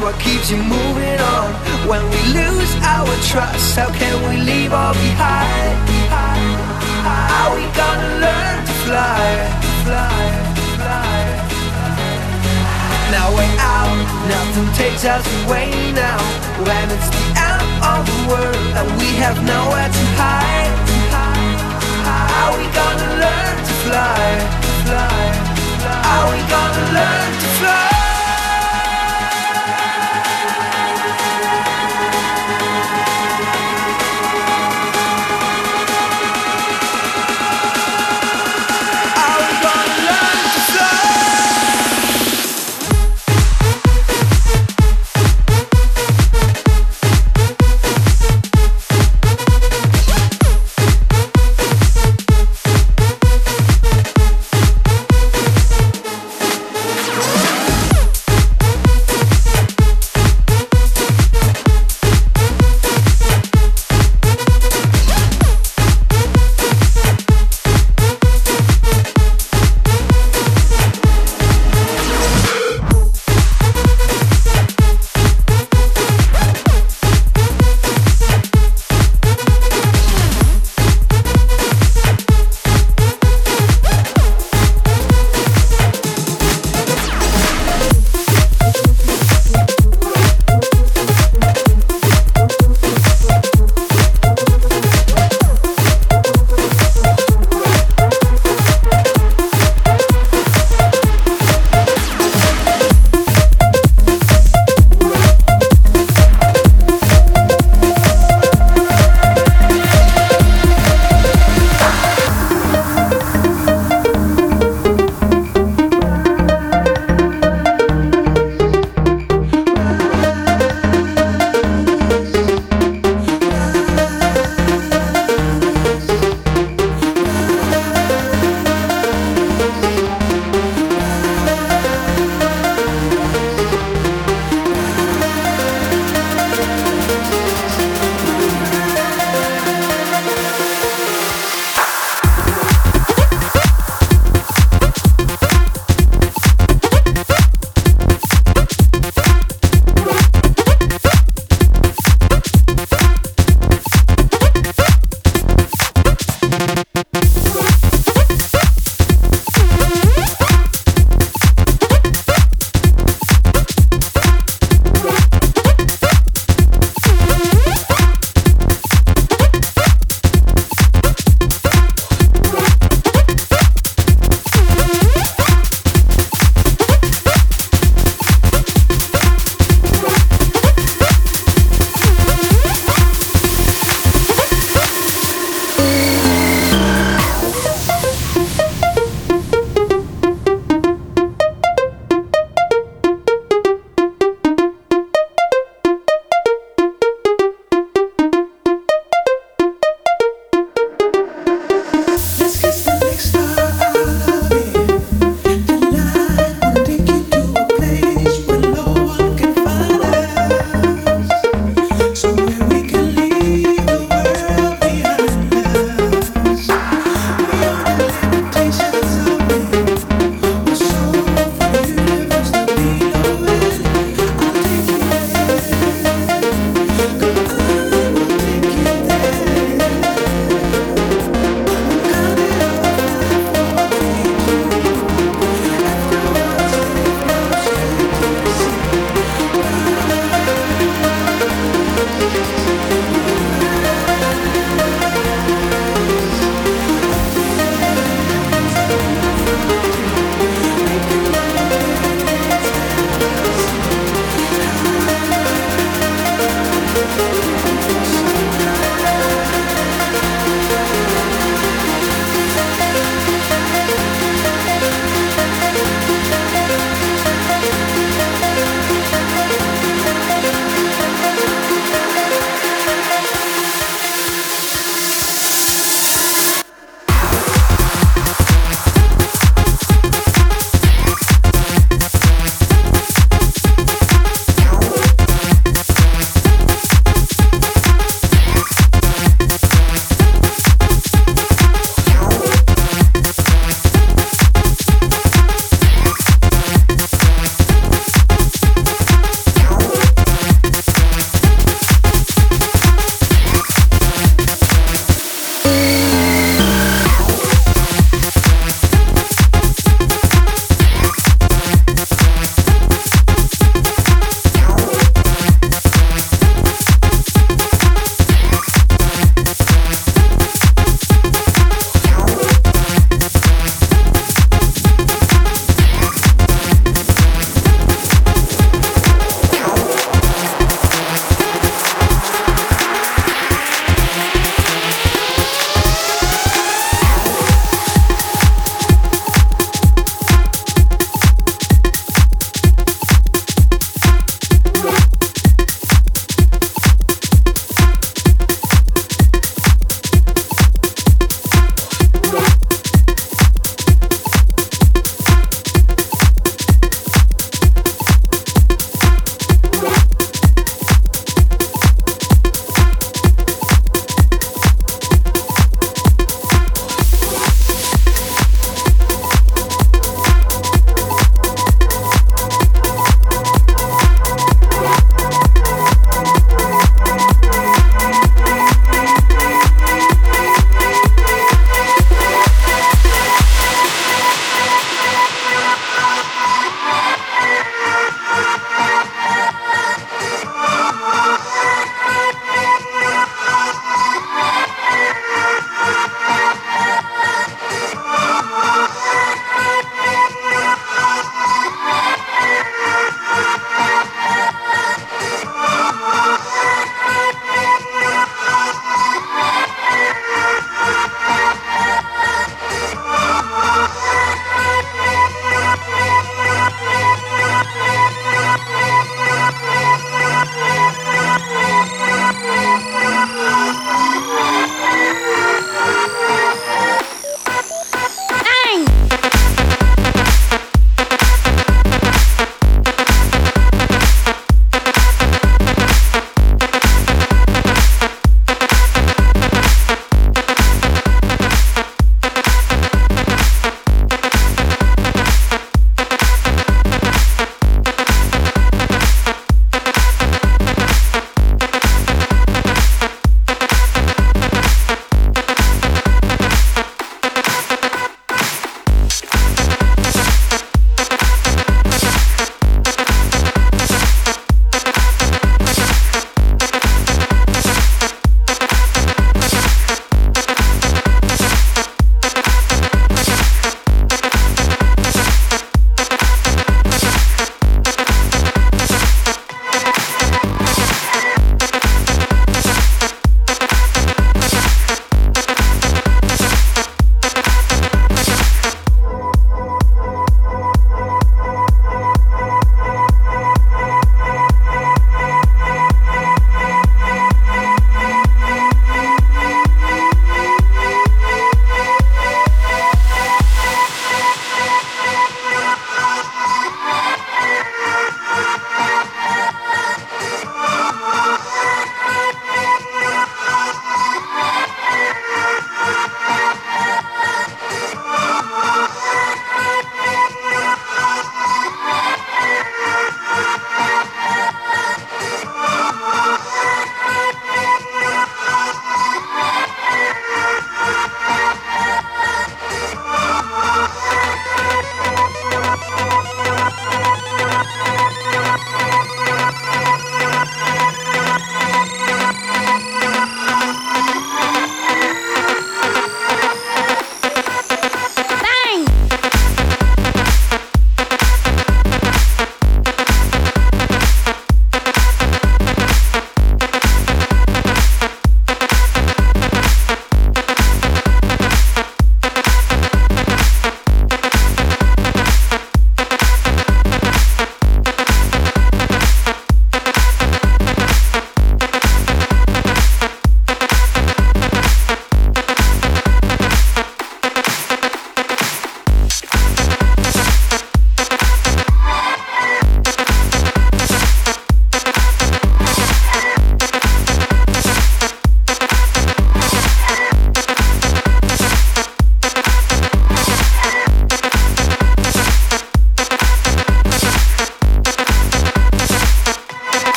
what keeps you moving on. When we lose our trust, how can we leave all behind? Are we gonna learn to fly? Fly, fly. Now we're out, nothing takes us away now. When it's the end of the world and we have nowhere to hide. Are we gonna learn to fly? Fly, fly. Are we gonna learn to fly?